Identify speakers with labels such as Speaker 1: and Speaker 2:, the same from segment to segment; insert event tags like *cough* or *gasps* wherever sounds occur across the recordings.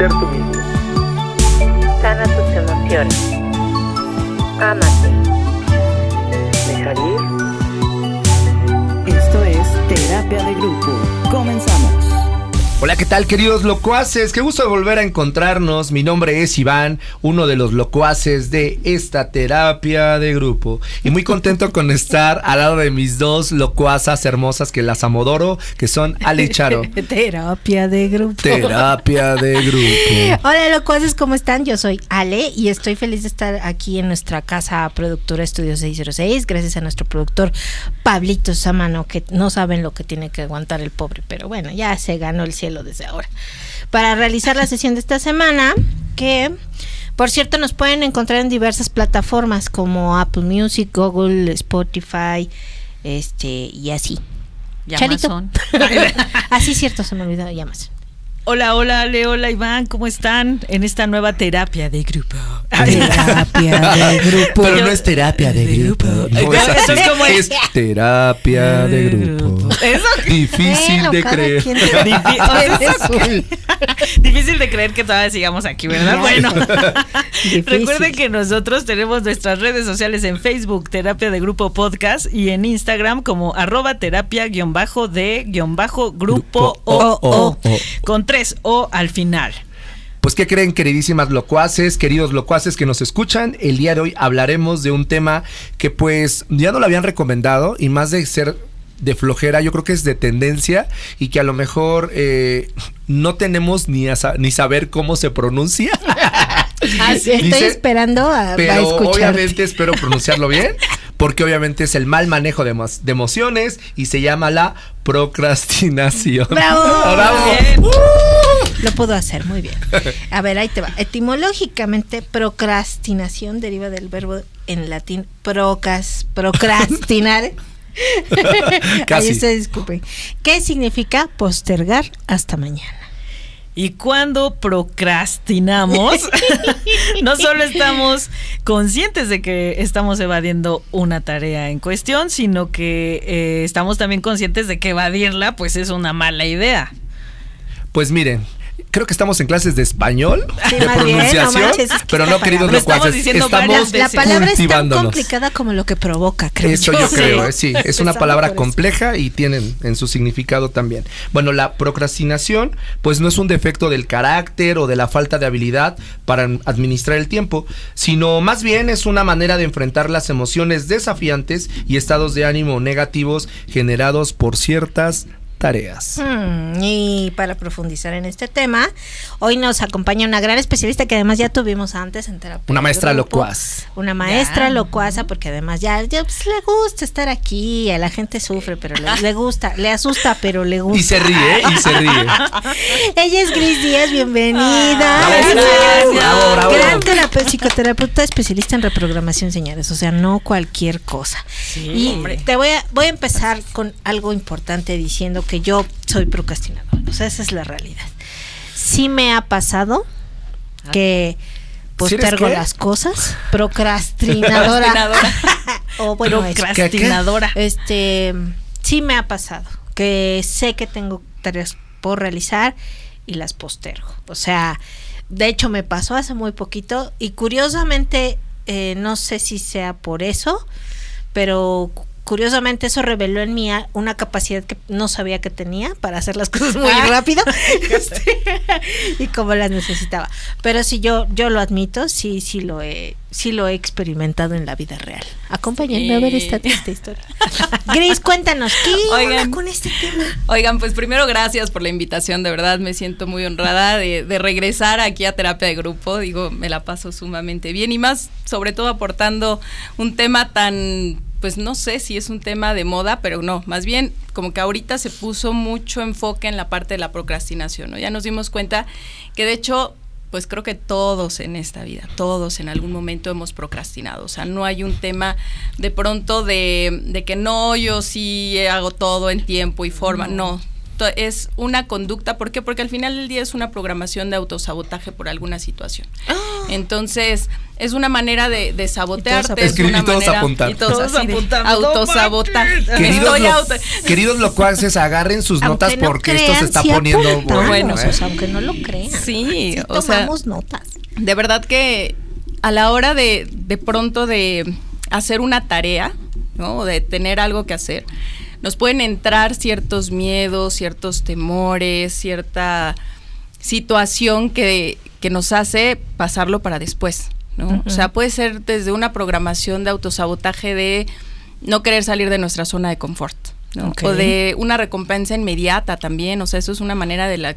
Speaker 1: ser tú mismo.
Speaker 2: Sana tus emociones. Ámate.
Speaker 1: Dejar ir.
Speaker 3: Esto es Terapia de Grupo. Comenzamos.
Speaker 4: Hola, ¿qué tal queridos locuaces? Qué gusto de volver a encontrarnos. Mi nombre es Iván, uno de los locuaces de esta terapia de grupo. Y muy contento con estar al lado de mis dos locuazas hermosas que las amodoro, que son Ale y Charo. *laughs*
Speaker 5: Terapia de grupo.
Speaker 4: Terapia de grupo. *laughs*
Speaker 5: Hola locuaces, ¿cómo están? Yo soy Ale y estoy feliz de estar aquí en nuestra casa productora Estudio 606, gracias a nuestro productor Pablito Samano, que no saben lo que tiene que aguantar el pobre, pero bueno, ya se ganó el cielo desde ahora. Para realizar la sesión de esta semana, que por cierto nos pueden encontrar en diversas plataformas como Apple Music, Google, Spotify, este y así.
Speaker 6: Y
Speaker 5: Charito.
Speaker 6: Amazon. *laughs*
Speaker 5: así cierto, se me olvidó ya más.
Speaker 6: Hola, hola, Ale, hola, Iván, ¿cómo están en esta nueva terapia de grupo?
Speaker 5: Terapia de grupo.
Speaker 4: Pero no es terapia de grupo. No es así.
Speaker 6: ¿cómo es?
Speaker 4: Es terapia de grupo.
Speaker 6: Eso
Speaker 4: Difícil
Speaker 5: Bueno,
Speaker 4: de creer.
Speaker 5: quien
Speaker 6: Difí- *laughs* *laughs* Difícil de creer que todavía sigamos aquí, ¿verdad? Bueno, *laughs* recuerden que nosotros tenemos nuestras redes sociales en Facebook, Terapia de Grupo Podcast, y en Instagram como arroba terapia guion bajo de guion bajo grupo o,
Speaker 4: o,
Speaker 6: o,
Speaker 4: o,
Speaker 6: tres o al final.
Speaker 4: Pues, ¿qué creen, queridísimas locuaces, queridos locuaces que nos escuchan? El día de hoy hablaremos de un tema que, pues, ya no lo habían recomendado y más de ser de flojera, yo creo que es de tendencia y que a lo mejor eh, no tenemos ni, a sa- ni saber cómo se pronuncia. *laughs*
Speaker 5: Estoy
Speaker 4: Dice-
Speaker 5: esperando a, a
Speaker 4: Pero
Speaker 5: escuchar.
Speaker 4: obviamente espero pronunciarlo bien, *laughs* porque obviamente es el mal manejo de, emo- de emociones y se llama la procrastinación. *laughs*
Speaker 5: ¡Bravo! *laughs*
Speaker 4: ¡Bravo!
Speaker 6: Bien.
Speaker 5: Lo puedo hacer, muy bien. A ver, ahí te va. Etimológicamente, procrastinación deriva del verbo en latín procas, procrastinar. *laughs*
Speaker 4: Casi.
Speaker 5: Ahí ustedes disculpen. ¿Qué significa postergar hasta mañana?
Speaker 6: Y cuando procrastinamos, *laughs* no solo estamos conscientes de que estamos evadiendo una tarea en cuestión, sino que eh, estamos también conscientes de que evadirla pues es una mala idea.
Speaker 4: Pues miren, creo que estamos en clases de español,
Speaker 5: Sí,
Speaker 4: de
Speaker 5: más bien, no
Speaker 4: pronunciación,
Speaker 5: manches, es que
Speaker 4: pero no, queridos
Speaker 6: estamos
Speaker 4: locuaces, estamos
Speaker 6: varias
Speaker 5: La palabra es tan complicada como lo que provoca, creo
Speaker 4: Eso
Speaker 5: yo.
Speaker 4: yo creo, eh,
Speaker 5: Sí.
Speaker 4: sí, es una palabra compleja y tienen en su significado también. Bueno, la procrastinación pues no es un defecto del carácter o de la falta de habilidad para administrar el tiempo, sino más bien es una manera de enfrentar las emociones desafiantes y estados de ánimo negativos generados por ciertas tareas.
Speaker 5: Mm, y para profundizar en este tema, hoy nos acompaña una gran especialista que además ya tuvimos antes en terapia.
Speaker 4: Una maestra
Speaker 5: grupo.
Speaker 4: locuaz.
Speaker 5: Una maestra
Speaker 6: Ya.
Speaker 5: locuaza, porque además ya, ya, pues, le gusta estar aquí, a la gente sufre, pero le, le gusta, le asusta, pero le gusta.
Speaker 4: Y se ríe, y se ríe. *laughs*
Speaker 5: Ella es Gris Díaz, bienvenida.
Speaker 4: Bravo,
Speaker 5: Es
Speaker 4: bravo, bravo, bravo.
Speaker 5: Gran terapeuta, psicoterapeuta especialista en reprogramación, señores. O sea, no cualquier cosa.
Speaker 6: Sí,
Speaker 5: y
Speaker 6: hombre.
Speaker 5: te voy a, voy a empezar con algo importante diciendo que yo soy procrastinador. O sea, esa es la realidad. Sí me ha pasado que
Speaker 4: ¿Sí eres
Speaker 5: postergo las cosas. Procrastinadora.
Speaker 6: Procrastinadora. *laughs*
Speaker 5: o bueno,
Speaker 6: Procrastinadora.
Speaker 5: este, sí me ha pasado que sé que tengo tareas por realizar y las postergo. O sea, de hecho me pasó hace muy poquito y curiosamente eh, no sé si sea por eso, pero curiosamente eso reveló en mí una capacidad que no sabía que tenía para hacer las *laughs* cosas muy rápido *laughs* Este, y como las necesitaba. Pero sí yo yo lo admito, sí sí lo he sí lo he experimentado en la vida real. Acompáñenme a ver esta triste historia. *laughs* Grace, cuéntanos, ¿qué
Speaker 7: Oigan.
Speaker 5: con este tema?
Speaker 7: Oigan, pues primero gracias por la invitación, de verdad me siento muy honrada de, de regresar aquí a terapia de grupo, digo, me la paso sumamente bien y más sobre todo aportando un tema tan, pues no sé si es un tema de moda, pero no, más bien como que ahorita se puso mucho enfoque en la parte de la procrastinación, ¿no? Ya nos dimos cuenta que de hecho pues creo que todos en esta vida, todos en algún momento hemos procrastinado. O sea, no hay un tema de pronto de, de que no, yo sí hago todo en tiempo y forma. No, es una conducta. ¿Por qué? Porque al final del día es una programación de autosabotaje por alguna situación. Entonces, es una manera de, de sabotearte. Es
Speaker 4: Escribir y
Speaker 7: una
Speaker 4: todos
Speaker 7: manera,
Speaker 4: apuntar.
Speaker 7: y todos
Speaker 6: Todos
Speaker 7: así de
Speaker 6: apuntando,
Speaker 7: autosabotaje.
Speaker 4: Queridos,
Speaker 7: Estoy
Speaker 4: lo-
Speaker 7: auto-
Speaker 4: queridos locuaces, agarren sus
Speaker 5: Aunque
Speaker 4: notas
Speaker 5: no
Speaker 4: porque esto se está poniendo bueno.
Speaker 7: Bueno,
Speaker 4: ¿eh?
Speaker 5: o sea, aunque no lo crean.
Speaker 7: Sí, o sea,
Speaker 5: tomamos notas.
Speaker 7: de verdad que a la hora de, de pronto de hacer una tarea, ¿no? O de tener algo que hacer, nos pueden entrar ciertos miedos, ciertos temores, cierta situación que, que nos hace pasarlo para después, ¿no? O sea, puede ser desde una programación de autosabotaje de no querer salir de nuestra zona de confort. O de una recompensa inmediata también, o sea, eso es una manera de la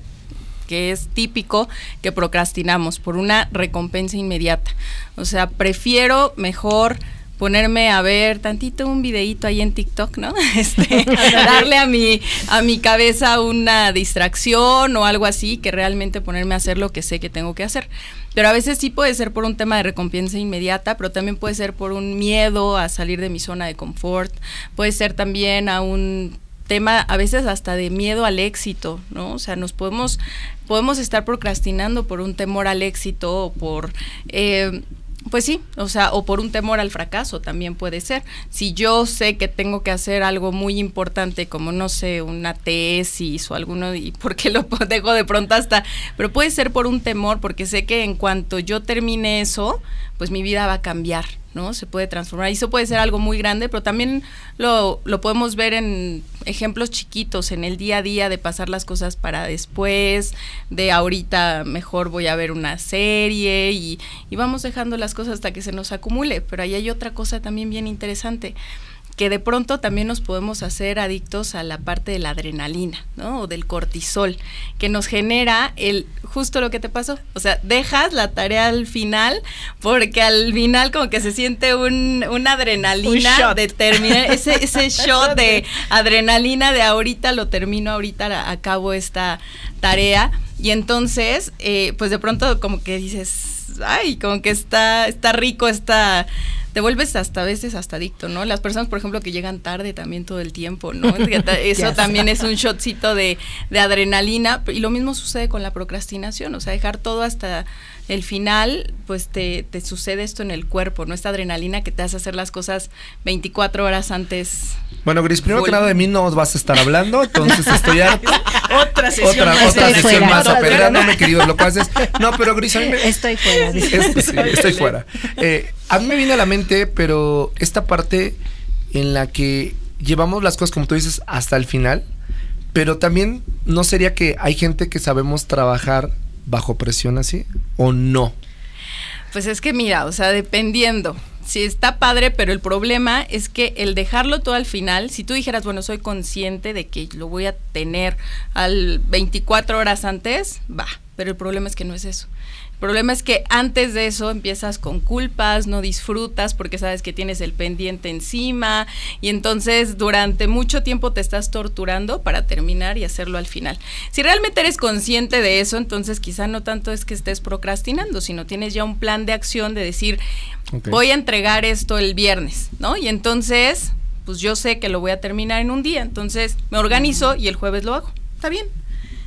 Speaker 7: que es típico que procrastinamos por una recompensa inmediata. O sea, prefiero mejor ponerme a ver tantito un videíto ahí en TikTok, ¿no? *laughs* Este, *laughs* darle a mi a mi cabeza una distracción o algo así que realmente ponerme a hacer lo que sé que tengo que hacer. Pero a veces sí puede ser por un tema de recompensa inmediata, pero también puede ser por un miedo a salir de mi zona de confort, puede ser también a un tema a veces hasta de miedo al éxito, ¿no? O sea, nos podemos, podemos estar procrastinando por un temor al éxito o por, eh, pues sí, o sea, o por un temor al fracaso también puede ser. Si yo sé que tengo que hacer algo muy importante, como no sé, una tesis o alguno, y *laughs* por qué lo dejo de pronto hasta, pero puede ser por un temor, porque sé que en cuanto yo termine eso, pues mi vida va a cambiar, ¿no? Se puede transformar. Y eso puede ser algo muy grande, pero también lo, lo podemos ver en ejemplos chiquitos, en el día a día de pasar las cosas para después, de ahorita mejor voy a ver una serie y, y vamos dejando las cosas hasta que se nos acumule. Pero ahí hay otra cosa también bien interesante que de pronto también nos podemos hacer adictos a la parte de la adrenalina, ¿no? O del cortisol, que nos genera el justo lo que te pasó. O sea, dejas la tarea al final, porque al final como que se siente un, una adrenalina
Speaker 6: Un shot.
Speaker 7: de terminar, ese, ese *laughs* shot de adrenalina de ahorita lo termino, ahorita acabo esta tarea. Y entonces, eh, pues de pronto como que dices, ay, como que está, está rico, está te vuelves hasta a veces hasta adicto, ¿no? Las personas, por ejemplo, que llegan tarde también todo el tiempo, ¿no? *laughs* Eso también es un shotcito de, de adrenalina y lo mismo sucede con la procrastinación, o sea, dejar todo hasta el final, pues te, te sucede esto en el cuerpo, ¿no? Esta adrenalina que te hace hacer las cosas 24 horas antes.
Speaker 4: Bueno, Gris, primero que nada de mí no os vas a estar hablando, entonces estoy harto. *laughs*
Speaker 6: Otra sesión
Speaker 4: Otra,
Speaker 6: más.
Speaker 4: otra sesión
Speaker 5: fuera.
Speaker 4: más, apedreándome, queridos locuaces. No, pero Gris, a mí me,
Speaker 5: Estoy fuera. dice.
Speaker 4: Es- sí, estoy fuera. Eh, a mí me viene a la mente, pero esta parte en la que llevamos las cosas, como tú dices, hasta el final, pero también no sería que hay gente que sabemos trabajar bajo presión así o no.
Speaker 7: Pues es que mira, o sea, dependiendo. Si está padre, pero el problema es que el dejarlo todo al final, si tú dijeras, bueno, soy consciente de que lo voy a tener al 24 horas antes, va, pero el problema es que no es eso. El problema es que antes de eso empiezas con culpas, no disfrutas porque sabes que tienes el pendiente encima y entonces durante mucho tiempo te estás torturando para terminar y hacerlo al final. Si realmente eres consciente de eso, entonces quizá no tanto es que estés procrastinando, sino tienes ya un plan de acción de decir, voy a entregar esto el viernes, ¿no? Y entonces, pues yo sé que lo voy a terminar en un día, entonces me organizo y el jueves lo hago. Está bien.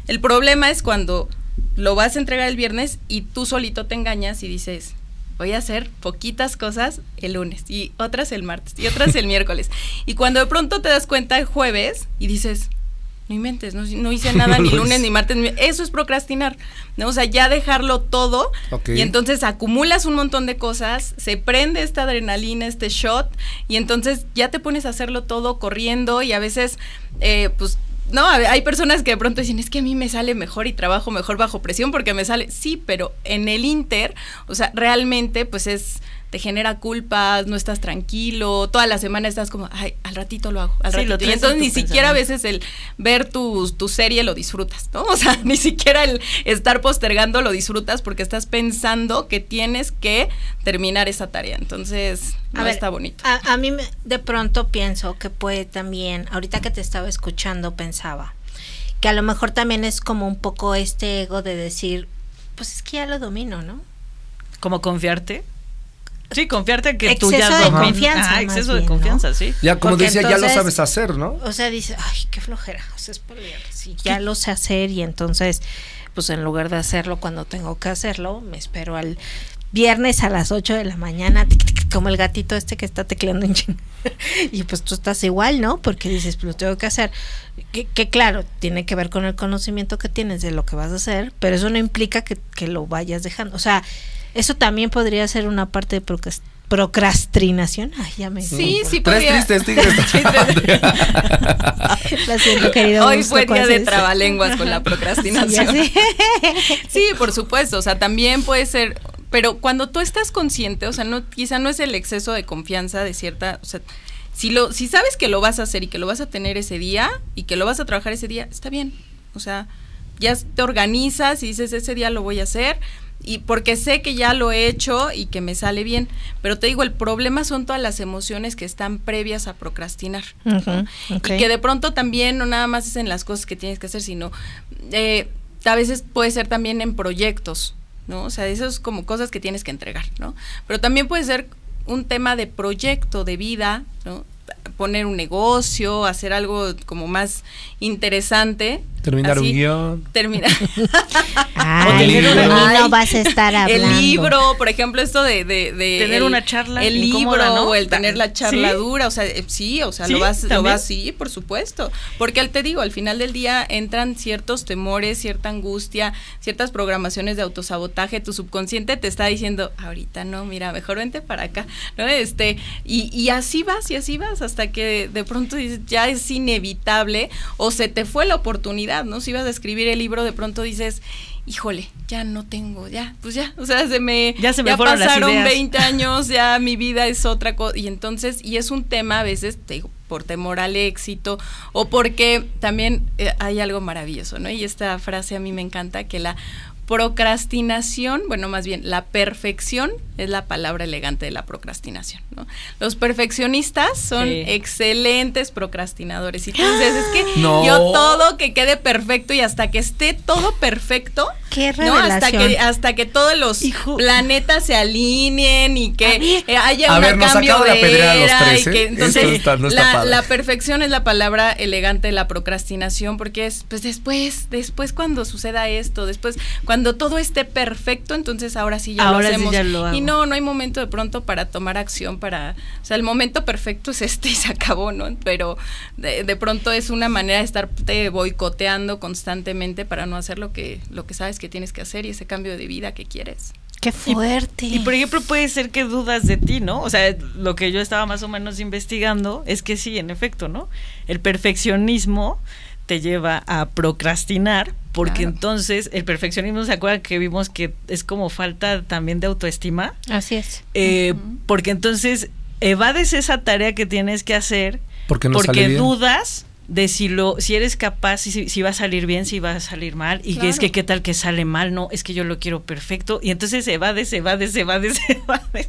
Speaker 7: El problema es cuando lo vas a entregar el viernes y tú solito te engañas y dices, voy a hacer poquitas cosas el lunes y otras el martes y otras el *laughs* miércoles. Y cuando de pronto te das cuenta el jueves y dices, no inventes, no, no hice *laughs* nada ni lunes ni martes, ni- eso es procrastinar, ¿no? O sea, ya dejarlo todo y entonces acumulas un montón de cosas, se prende esta adrenalina, este shot y entonces ya te pones a hacerlo todo corriendo y a veces, eh, pues no, hay personas que de pronto dicen, es que a mí me sale mejor y trabajo mejor bajo presión porque me sale, sí, pero en el Inter, o sea, realmente pues es, te genera culpas, no estás tranquilo, toda la semana estás como, ay, al ratito lo hago, al
Speaker 6: Sí, lo
Speaker 7: ratito. Y
Speaker 6: en
Speaker 7: entonces ni siquiera a veces el ver tu, tu serie lo disfrutas, ¿no? *laughs* O sea, ni siquiera el estar postergando lo disfrutas porque estás pensando que tienes que terminar esa tarea. Entonces,
Speaker 5: A
Speaker 7: no
Speaker 5: ver,
Speaker 7: está bonito.
Speaker 5: A, a mí me- de pronto pienso que puede también, ahorita que te estaba escuchando pensaba, que a lo mejor también es como un poco este ego de decir, pues es que ya lo domino, ¿no?
Speaker 6: Como confiarte. Sí, confiarte que tú
Speaker 5: Exceso
Speaker 6: ya
Speaker 5: de confianza, más
Speaker 6: exceso de confianza,
Speaker 5: ¿no?
Speaker 6: sí.
Speaker 4: Ya, como
Speaker 5: Porque
Speaker 4: decía, ya lo sabes hacer, ¿no?
Speaker 5: O sea, dice, ay, qué flojera, o sea, es por viernes, y ya lo sé hacer y entonces, pues en lugar de hacerlo cuando tengo que hacerlo, me espero al viernes a las 8 de la mañana, tic, tic, como el gatito este que está tecleando en ching. *laughs* y pues tú estás igual, ¿no? Porque dices, pues lo tengo que hacer. Que, que claro, tiene que ver con el conocimiento que tienes de lo que vas a hacer, pero eso no implica que, que lo vayas dejando. O sea, eso también podría ser una parte de procrast- procrastinación. Ay, ya me
Speaker 7: Sí, sí
Speaker 4: Tres
Speaker 7: podría.
Speaker 4: tristes *laughs* tigres.
Speaker 5: Lo siento, querido.
Speaker 7: Hoy fue día de trabalenguas con la *laughs*
Speaker 5: Sí,
Speaker 7: procrastinación.
Speaker 5: sé. *laughs*
Speaker 7: Sí, por supuesto, o sea, también puede ser, pero cuando tú estás consciente, o sea, no quizá no es el exceso de confianza de cierta, o sea, si lo si sabes que lo vas a hacer y que lo vas a tener ese día y que lo vas a trabajar ese día, está bien. O sea, ya te organizas y dices, ese día lo voy a hacer y porque sé que ya lo he hecho y que me sale bien, pero te digo, el problema son todas las emociones que están previas a procrastinar. Y que de pronto también no nada más es en las cosas que tienes que hacer, sino eh, a veces puede ser también en proyectos, ¿no? O sea, eso es como cosas que tienes que entregar, ¿no? Pero también puede ser un tema de proyecto, de vida, ¿no? Poner un negocio, hacer algo como más interesante.
Speaker 4: Terminar
Speaker 7: así,
Speaker 4: un guion.
Speaker 7: Terminar. *laughs*
Speaker 5: Ay,
Speaker 4: tener
Speaker 5: de
Speaker 4: una-
Speaker 5: mí no vas a estar hablando.
Speaker 7: El libro, por ejemplo, esto de... de, de
Speaker 6: Tener
Speaker 7: el-
Speaker 6: una charla
Speaker 7: El libro
Speaker 6: ¿no?
Speaker 7: o el tener la
Speaker 6: ¿Sí?
Speaker 7: charladura, o sea, eh, sí, o sea,
Speaker 6: ¿Sí?
Speaker 7: lo vas, lo vas, sí, por supuesto. Porque al te digo, al final del día entran ciertos temores, cierta angustia, ciertas programaciones de autosabotaje, tu subconsciente te está diciendo, ahorita no, mira, mejor vente para acá, ¿no? Este, y, y así vas, y así vas, hasta que de pronto dices, ya es inevitable, o se te fue la oportunidad, ¿no? Si ibas a escribir el libro, de pronto dices, híjole, ya no tengo, ya, pues ya, o sea, se me,
Speaker 6: Ya se me fueron las
Speaker 7: pasaron
Speaker 6: ideas.
Speaker 7: 20 años, ya mi vida es otra cosa, y entonces, y es un tema a veces, te digo, por temor al éxito, o porque también eh, hay algo maravilloso, ¿no? Y esta frase a mí me encanta, que la procrastinación, bueno, más bien, la perfección es la palabra elegante de la procrastinación, ¿no? Los perfeccionistas son
Speaker 6: Sí.
Speaker 7: excelentes procrastinadores. Y tú dices, es que *gasps*
Speaker 4: No.
Speaker 7: yo todo que quede perfecto y hasta que esté todo perfecto,
Speaker 5: Qué
Speaker 7: ¿no? Hasta
Speaker 5: revelación.
Speaker 7: que, hasta que todos los
Speaker 6: Hijo.
Speaker 7: planetas se alineen y que eh, haya
Speaker 4: A
Speaker 7: una
Speaker 4: ver, nos
Speaker 7: cambio
Speaker 4: acaba de apedrear a los
Speaker 7: era
Speaker 4: tres,
Speaker 7: y
Speaker 4: ¿eh?
Speaker 7: que entonces
Speaker 4: está- no está
Speaker 7: la, la perfección es la palabra elegante de la procrastinación porque es pues después después cuando suceda esto después cuando todo esté perfecto entonces ahora sí ya
Speaker 6: Ahora
Speaker 7: lo
Speaker 6: sí
Speaker 7: hacemos
Speaker 6: ya lo hago.
Speaker 7: y no no hay momento de pronto para tomar acción para o sea el momento perfecto es este y se acabó no pero de, de pronto es una manera de estarte boicoteando constantemente para no hacer lo que lo que sabes que tienes que hacer y ese cambio de vida que quieres
Speaker 5: Qué fuerte.
Speaker 6: Y por ejemplo puede ser que dudas de ti, ¿no? O sea, lo que yo estaba más o menos investigando es que sí, en efecto, ¿no? El perfeccionismo te lleva a procrastinar porque
Speaker 7: Claro.
Speaker 6: entonces el perfeccionismo, ¿se acuerdan que vimos que es como falta también de autoestima?
Speaker 5: Así es.
Speaker 6: Eh, Porque entonces evades esa tarea que tienes que hacer
Speaker 4: Porque no
Speaker 6: porque
Speaker 4: sale bien.
Speaker 6: dudas de si lo si eres capaz si, si va a salir bien si va a salir mal y que es que qué tal que sale mal no es que yo lo quiero perfecto y entonces evades evades evades evades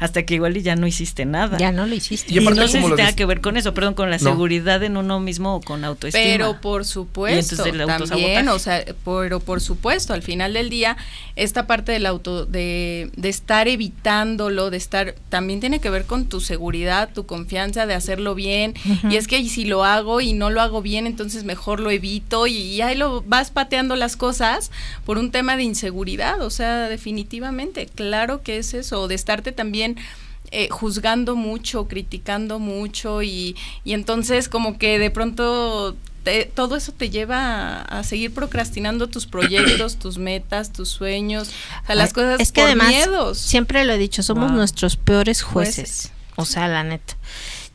Speaker 6: hasta que igual y ya no hiciste nada
Speaker 5: Ya no lo hiciste.
Speaker 4: Y
Speaker 6: y, no sé si tenga que ver con eso perdón con la
Speaker 4: No.
Speaker 6: seguridad en uno mismo o con autoestima
Speaker 7: Pero por
Speaker 6: Y
Speaker 7: supuesto,
Speaker 6: entonces el
Speaker 7: también, o sea, pero por supuesto, al final del día, esta parte del auto, de, de estar evitándolo, de estar, también tiene que ver con tu seguridad, tu confianza de hacerlo bien. Y es que si lo hago y no lo hago bien, entonces mejor lo evito y, y ahí lo vas pateando las cosas por un tema de inseguridad, o sea, definitivamente, claro que es eso, de estarte también eh, juzgando mucho, criticando mucho y, y entonces como que de pronto te- todo eso te lleva a, a seguir procrastinando tus *coughs* proyectos, tus metas, tus sueños, o sea, las cosas
Speaker 5: es que
Speaker 7: por
Speaker 5: además,
Speaker 7: miedos.
Speaker 5: siempre lo he dicho, somos
Speaker 6: Wow.
Speaker 5: nuestros peores jueces.
Speaker 7: Jueces.
Speaker 5: O sea, la neta.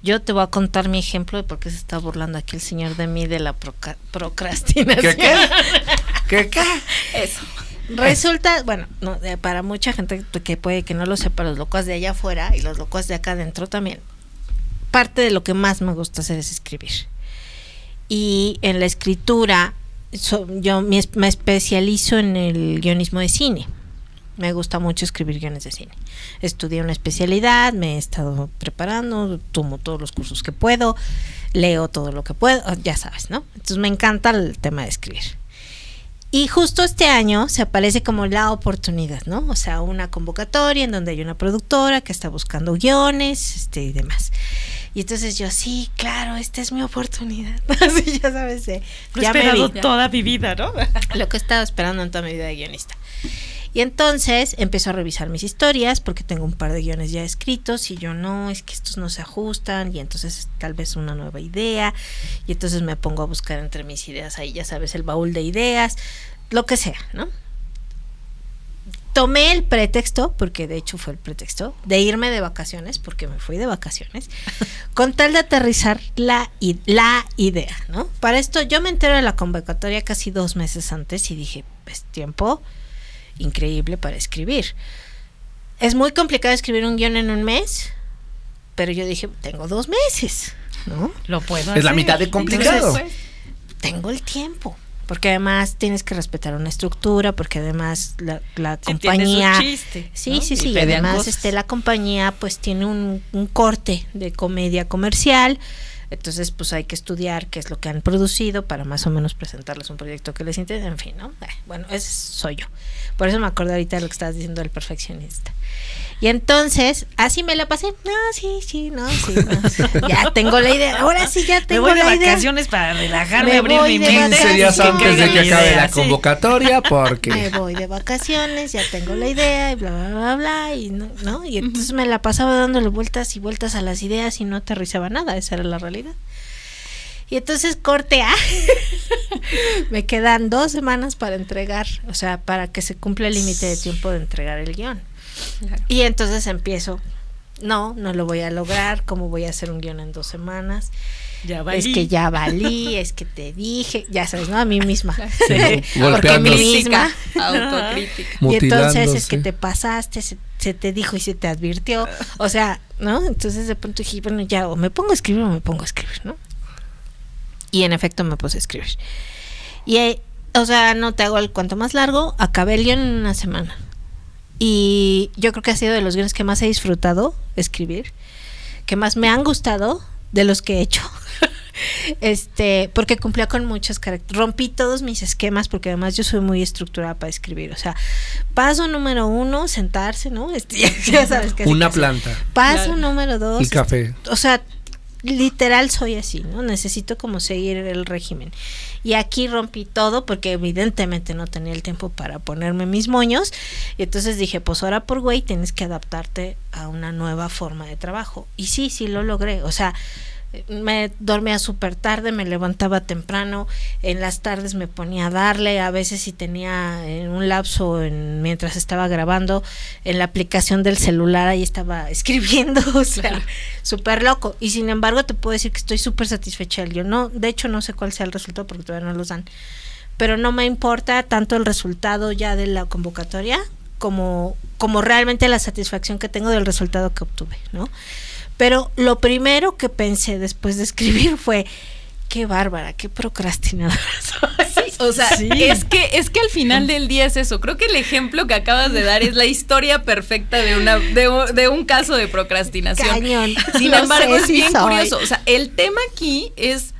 Speaker 5: Yo te voy a contar mi ejemplo de por qué se está burlando aquí el señor de mí de la proca- procrastinación.
Speaker 4: ¿Qué qué? ¿Qué qué? *laughs*
Speaker 7: Eso.
Speaker 5: Resulta, bueno, no, eh, para mucha gente que puede que no lo sepa, los locos de allá afuera y los locos de acá adentro también, parte de lo que más me gusta hacer es escribir. Y en la escritura, so- yo me especializo en el guionismo de cine. Me gusta mucho escribir guiones de cine. Estudié una especialidad, me he estado preparando, tomo todos los cursos que puedo, leo todo lo que puedo, ya sabes, ¿no? Entonces me encanta el tema de escribir. Y justo este año se aparece como la oportunidad, ¿no? O sea, una convocatoria en donde hay una productora que está buscando guiones este, y demás. Y entonces yo, sí, claro, esta es mi oportunidad. *laughs* Así ya sabes, eh,
Speaker 6: Lo he
Speaker 5: me
Speaker 6: esperado toda mi vida, ¿no?
Speaker 5: lo que he estado esperando en toda mi vida de guionista. Y entonces empiezo a revisar mis historias porque tengo un par de guiones ya escritos y yo no, es que estos no se ajustan y entonces tal vez una nueva idea y entonces me pongo a buscar entre mis ideas ahí, ya sabes, el baúl de ideas, lo que sea, ¿no? Tomé el pretexto, porque de hecho fue el pretexto, de irme de vacaciones, porque me fui de vacaciones, *laughs* con tal de aterrizar la, la idea, ¿no? Para esto yo me entero de la convocatoria casi dos meses antes y dije, es tiempo increíble para escribir. Es muy complicado escribir un guion en un mes, pero yo dije, tengo dos meses, ¿no?
Speaker 6: Lo puedo
Speaker 4: Es la
Speaker 6: hacer.
Speaker 4: mitad de complicado.
Speaker 5: Entonces, tengo el tiempo. Porque además tienes que respetar una estructura, porque además la, la compañía...
Speaker 6: chiste,
Speaker 5: Sí,
Speaker 6: ¿no?
Speaker 5: sí, sí. Y además este, la compañía pues tiene un, un corte de comedia comercial. Entonces pues hay que estudiar qué es lo que han producido para más o menos presentarles un proyecto que les interese. En fin, ¿no? Eh, bueno, ese soy yo. Por eso me acuerdo ahorita de lo que estabas diciendo del perfeccionista. Y entonces, así me la pasé. No, sí, sí, no, sí. no, sí. *laughs* Ya tengo la idea. Ahora sí ya
Speaker 6: Me
Speaker 5: tengo
Speaker 6: voy de
Speaker 5: idea.
Speaker 6: vacaciones para relajarme,
Speaker 5: Me
Speaker 6: abrir
Speaker 5: voy
Speaker 6: mi
Speaker 5: de
Speaker 6: mente.
Speaker 4: 15 días
Speaker 5: Sí,
Speaker 4: antes de que acabe
Speaker 6: idea,
Speaker 4: la
Speaker 6: sí.
Speaker 4: convocatoria,
Speaker 5: me
Speaker 4: porque
Speaker 5: voy de vacaciones, ya tengo la idea y bla, bla, bla, bla, y no, ¿no? Y entonces me la pasaba dándole vueltas y vueltas a las ideas y no aterrizaba nada, esa era la realidad. Y entonces corte A, *laughs* me quedan dos semanas para entregar, o sea, para que se cumpla el límite de tiempo de entregar el guion.
Speaker 7: Claro.
Speaker 5: Y entonces empiezo, no, no lo voy a lograr, ¿cómo voy a hacer un guion en dos semanas?
Speaker 6: Ya
Speaker 5: Es
Speaker 6: valí.
Speaker 5: que ya valí, es que te dije, ya sabes, ¿no? A mí misma. Porque
Speaker 4: golpeándose.
Speaker 5: mí misma.
Speaker 7: Autocrítica. *laughs*
Speaker 5: Y entonces es que te pasaste, se, te dijo y se te advirtió. O sea, ¿no? Entonces de pronto dije, bueno, ya o me pongo a escribir o me pongo a escribir, ¿no? Y en efecto me puse a escribir. Y, eh, o sea, no te hago el cuento más largo, acabé el guion en una semana. Y yo creo que ha sido de los guiones que más he disfrutado escribir, que más me han gustado de los que he hecho. *laughs* este, porque cumplía con muchas características. Rompí todos mis esquemas, porque además yo soy muy estructurada para escribir. O sea, paso número uno, sentarse, ¿no? Este, *laughs* ya, sabes que
Speaker 4: una planta
Speaker 5: Paso
Speaker 7: Claro.
Speaker 5: número dos.
Speaker 4: y café.
Speaker 5: O sea, literal soy así, ¿no? Necesito como seguir el régimen. Y aquí rompí todo porque evidentemente no tenía el tiempo para ponerme mis moños. Y entonces dije, pues ahora por güey tienes que adaptarte a una nueva forma de trabajo. Y sí, sí lo logré. O sea, me dormía súper tarde, me levantaba temprano, en las tardes me ponía a darle, a veces si tenía en un lapso en, mientras estaba grabando en la aplicación del celular, ahí estaba *laughs* escribiendo, o sea, súper loco. Y sin embargo te puedo decir que estoy súper satisfecha del guion. No, de hecho no sé cuál sea el resultado porque todavía no los dan, pero no me importa tanto el resultado ya de la convocatoria como, como realmente la satisfacción que tengo del resultado que obtuve, ¿no? Pero lo primero que pensé después de escribir fue, qué bárbara, qué procrastinadora soy.
Speaker 7: O sea,
Speaker 6: Sí.
Speaker 7: es que es que al final del día es eso. Creo que el ejemplo que acabas de dar es la historia perfecta de una de, un- de un caso de procrastinación.
Speaker 5: Cañón.
Speaker 7: Sin embargo, es bien
Speaker 5: soy.
Speaker 7: curioso. O sea, el tema aquí es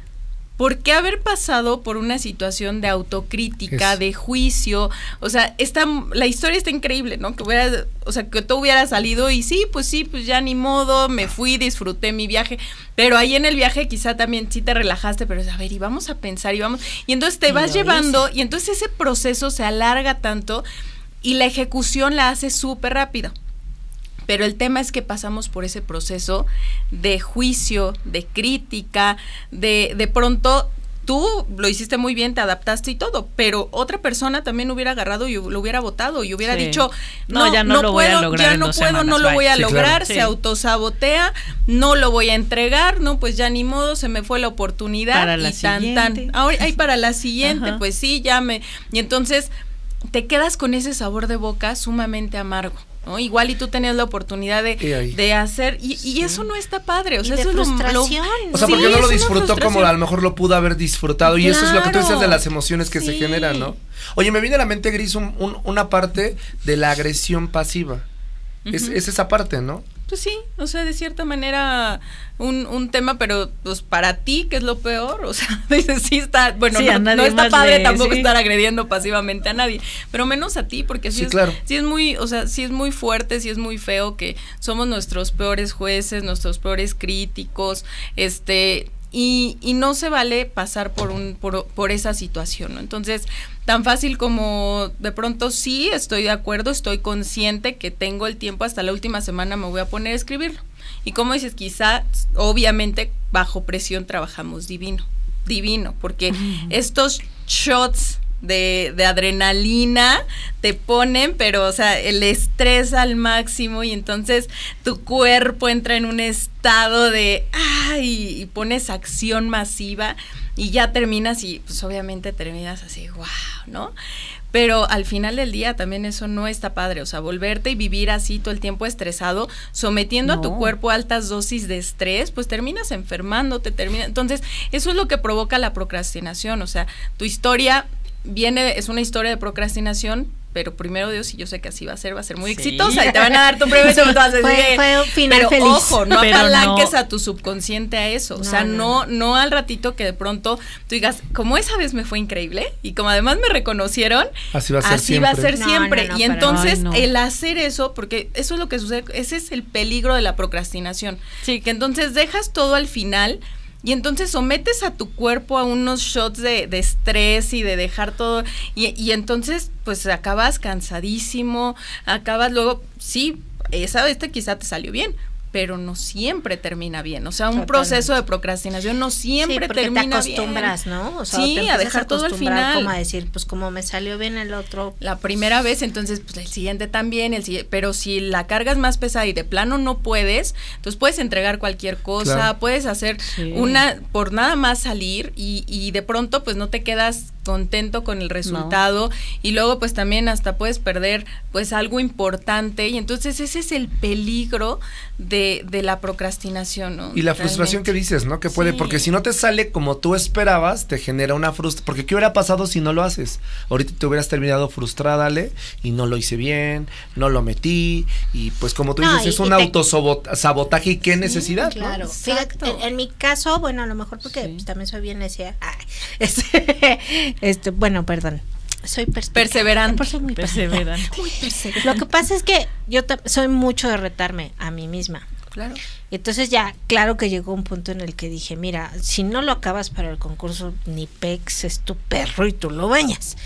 Speaker 7: ¿por qué haber pasado por una situación de autocrítica,
Speaker 4: Es-
Speaker 7: de juicio? O sea, esta, la historia está increíble, ¿no? Que hubiera, o sea, que todo hubiera salido y sí, pues sí, pues ya ni modo, me fui, disfruté mi viaje. Pero ahí en el viaje quizá también sí te relajaste, pero es, a ver, y vamos a pensar y vamos. Y entonces te
Speaker 5: Y
Speaker 7: vas llevando y entonces ese proceso se alarga tanto y la ejecución la hace súper rápido. Pero el tema es que pasamos por ese proceso de juicio, de crítica, de de pronto tú lo hiciste muy bien, te adaptaste y todo, pero otra persona también hubiera agarrado y lo hubiera votado y hubiera
Speaker 6: Sí.
Speaker 7: dicho,
Speaker 6: No,
Speaker 7: no,
Speaker 6: ya no
Speaker 7: no
Speaker 6: lo voy a
Speaker 7: puedo,
Speaker 6: lograr
Speaker 7: ya no puedo, no lo
Speaker 6: bye".
Speaker 7: voy a
Speaker 4: Sí,
Speaker 7: lograr,
Speaker 4: claro.
Speaker 7: se
Speaker 6: Sí.
Speaker 7: autosabotea, no lo voy a entregar, no, pues ya ni modo, se me fue la oportunidad
Speaker 6: Para la
Speaker 7: y tan tan. Ahora, ay, para la siguiente,
Speaker 6: Ajá.
Speaker 7: pues sí, ya me y entonces te quedas con ese sabor de boca sumamente amargo. ¿No? Igual y tú tenías la oportunidad de, de hacer, y, y eso no está padre, o sea, eso es lo- lo,
Speaker 5: frustración,
Speaker 4: O sea,
Speaker 7: Sí,
Speaker 4: porque no lo disfrutó como a lo mejor lo pudo haber disfrutado. Y eso es lo que tú dices de las emociones que se generan, ¿no? Oye, me viene a la mente, Gris, un- un- una parte de la agresión pasiva. es esa parte, ¿no?
Speaker 7: Pues sí, o sea, de cierta manera un, un tema, pero pues para ti, que es lo peor, o sea, *laughs* dices, sí está, bueno,
Speaker 6: Sí,
Speaker 7: no, está padre tampoco
Speaker 6: sí.
Speaker 7: estar agrediendo pasivamente a nadie, pero menos a ti, porque sí,
Speaker 4: Sí,
Speaker 7: es,
Speaker 4: claro.
Speaker 7: sí es muy, o sea, sí es muy fuerte, sí es muy feo que somos nuestros peores jueces, nuestros peores críticos, este, y, y no se vale pasar por un por, por esa situación, ¿no? Entonces, tan fácil como de pronto sí, estoy de acuerdo, estoy consciente que tengo el tiempo hasta la última semana me voy a poner a escribirlo. Y como dices, quizá, obviamente, bajo presión trabajamos divino, divino, porque estos shots de, de adrenalina te ponen, pero, o sea, el estrés al máximo y entonces tu cuerpo entra en un estado de, ay, y pones acción masiva y ya terminas y pues obviamente terminas así, wow, ¿no? Pero al final del día también eso no está padre, o sea, volverte y vivir así todo el tiempo estresado, sometiendo a tu cuerpo a altas dosis de estrés, pues terminas enfermando, te termina. Entonces, eso es lo que provoca la procrastinación, o sea, tu historia viene, es una historia de procrastinación, pero primero Dios, y yo sé que así va a ser, va a ser muy
Speaker 6: Sí.
Speaker 7: exitosa y te van a dar tu premio y tú vas a decir,
Speaker 5: Fue- fue un final
Speaker 7: pero
Speaker 5: feliz.
Speaker 7: ojo, no
Speaker 6: Pero
Speaker 7: apalanques
Speaker 6: no.
Speaker 7: a tu subconsciente a eso, o sea,
Speaker 5: no,
Speaker 7: no, no al ratito que de pronto tú digas, como esa vez me fue increíble y como además me reconocieron,
Speaker 4: Así va a ser
Speaker 7: así va a
Speaker 4: siempre.
Speaker 7: ser
Speaker 5: No,
Speaker 7: siempre.
Speaker 5: no, no,
Speaker 7: y entonces el hacer eso, porque eso es lo que sucede, ese es el peligro de la procrastinación,
Speaker 6: Sí.
Speaker 7: que entonces dejas todo al final. Y entonces sometes a tu cuerpo a unos shots de, estrés y de dejar todo. Y, y entonces, pues acabas cansadísimo, acabas luego, sí, esa vez quizá te salió bien, pero no siempre termina bien. O sea, un
Speaker 5: Totalmente.
Speaker 7: proceso de procrastinación no siempre
Speaker 5: sí, porque
Speaker 7: termina
Speaker 5: te acostumbras,
Speaker 7: bien.
Speaker 5: ¿no? O sea,
Speaker 7: Sí,
Speaker 5: te
Speaker 7: a dejar todo al final.
Speaker 5: Como a decir, pues como me salió bien el otro.
Speaker 7: La primera vez, entonces, pues el siguiente también, el siguiente, pero si la carga es más pesada y de plano no puedes, entonces puedes entregar cualquier cosa,
Speaker 4: Claro.
Speaker 7: puedes hacer
Speaker 6: Sí.
Speaker 7: una, por nada más salir y, y de pronto pues no te quedas contento con el resultado y luego pues también hasta puedes perder pues algo importante y entonces ese es el peligro de, de la procrastinación, ¿no?
Speaker 4: Y la frustración que dices, ¿no? Que puede,
Speaker 7: Sí.
Speaker 4: porque si no te sale como tú esperabas, te genera una frustración. Porque ¿qué hubiera pasado si no lo haces? Ahorita te hubieras terminado frustrada, Ale, y no lo hice bien, no lo metí, y pues como tú
Speaker 5: No,
Speaker 4: dices,
Speaker 5: y-
Speaker 4: es un autosabotaje y qué necesidad, ¿no?
Speaker 5: Claro,
Speaker 7: Exacto.
Speaker 5: fíjate, en, en mi caso, bueno, a lo mejor porque
Speaker 6: Sí.
Speaker 5: pues, también soy bien necia. *laughs* Ay, este, este, bueno, perdón. Soy.
Speaker 7: Perseverante.
Speaker 5: Por ser muy perseverante. Muy perseverante. Lo que pasa es que yo soy mucho de retarme a mí misma.
Speaker 7: Claro.
Speaker 5: Entonces ya, claro que llegó un punto en el que dije, mira, si no lo acabas para el concurso, ni pex es tu perro y tú lo bañas.